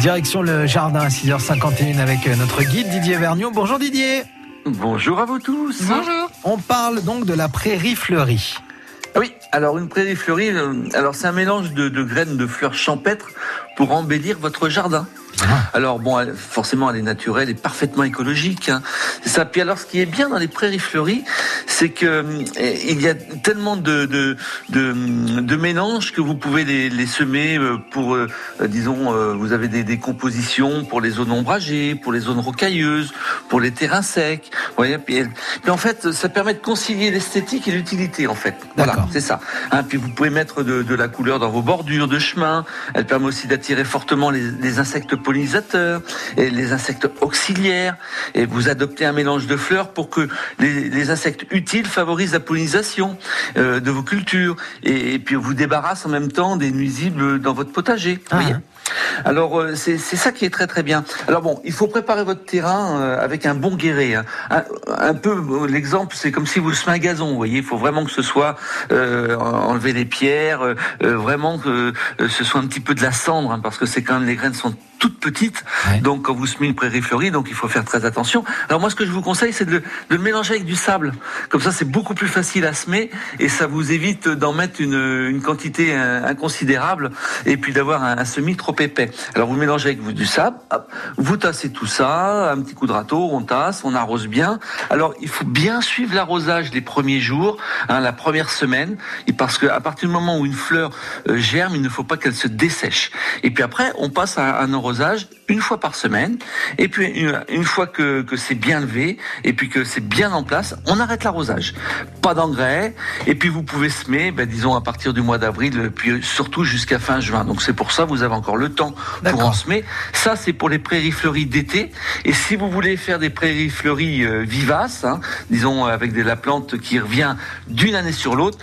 Direction le jardin à 6h51 avec notre guide Didier Vergniaud. Bonjour Didier. Bonjour à vous tous. Bonjour. On parle donc de la prairie fleurie. Oui, alors une prairie fleurie, euh, alors c'est un mélange de, de graines de fleurs champêtres pour embellir votre jardin. Alors bon, elle- forcément, elle est naturelle et parfaitement écologique. hein. C'est ça. Puis alors, ce qui est bien dans les prairies fleuries, c'est que euh, il y a tellement de de, de, de mélanges que vous pouvez les, les semer euh, pour, euh, disons, euh, vous avez des, des compositions pour les zones ombragées, pour les zones rocailleuses, pour les terrains secs. Vous voyez, puis, en fait, ça permet de concilier l'esthétique et l'utilité, en fait. Voilà, c'est ça. Hein, puis vous pouvez mettre de, de la couleur dans vos bordures de chemin. Elle permet aussi d'attirer fortement les, les insectes pollinisateurs et les insectes auxiliaires. Et vous adoptez un mélange de fleurs pour que les, les insectes utiles favorisent la pollinisation euh, de vos cultures. Et, et puis vous débarrasse en même temps des nuisibles dans votre potager. Ah, vous voyez alors euh, c'est ça qui est très très bien. Alors bon, il faut préparer votre terrain euh, avec un bon guéret. hein. Un, un peu l'exemple, c'est comme si vous semez un gazon. Vous voyez, il faut vraiment que ce soit euh, enlever les pierres, euh, vraiment que ce soit un petit peu de la cendre, hein, parce que c'est quand même les graines sont toutes petites. Ouais. Donc quand vous semez une prairie fleurie, donc il faut faire très attention. Alors moi, ce que je vous conseille, c'est de, le- de le mélanger avec du sable. Comme ça, c'est beaucoup plus facile à semer et ça vous évite d'en mettre une, une quantité euh, inconsidérable et puis d'avoir un, un semis trop épais. Alors vous mélangez avec vous du sable, hop, vous tassez tout ça, un petit coup de râteau, on tasse, on arrose bien. Alors il faut bien suivre l'arrosage les premiers jours, hein, la première semaine, et parce que à partir du moment où une fleur euh, germe, il ne faut pas qu'elle se dessèche. Et puis après, on passe à un arrosage arrosage une fois par semaine. Et puis une, une fois que, que c'est bien levé et puis que c'est bien en place, on arrête l'arrosage. Pas d'engrais. Et puis vous pouvez semer, ben, disons à partir du mois d'avril, puis surtout jusqu'à fin juin. Donc c'est pour ça vous avez encore le temps pour en semer. Ça c'est pour les prairies fleuries d'été. Et si vous voulez faire des prairies fleuries euh, vivaces, hein, disons avec de la plante qui revient d'une année sur l'autre,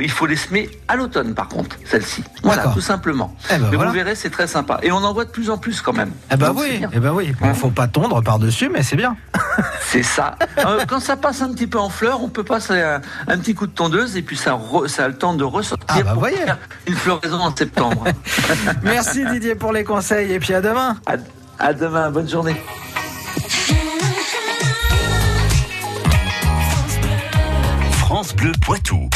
il faut les semer à l'automne par contre, celle-ci. Voilà, tout simplement. Eh ben Mais voilà. vous verrez, c'est très sympa. Et on en voit de plus en plus quand même. Eh ben Donc, c'est oui, eh ben oui. Bon, faut pas tondre par-dessus, mais c'est bien. C'est ça. Euh, quand ça passe un petit peu en fleurs, on peut passer un, un petit coup de tondeuse et puis ça, re- ça a le temps de ressortir Ah bah pour voyez. faire une floraison en septembre. Merci Didier pour les conseils et puis à demain. à, à demain, bonne journée. France Bleu Poitou.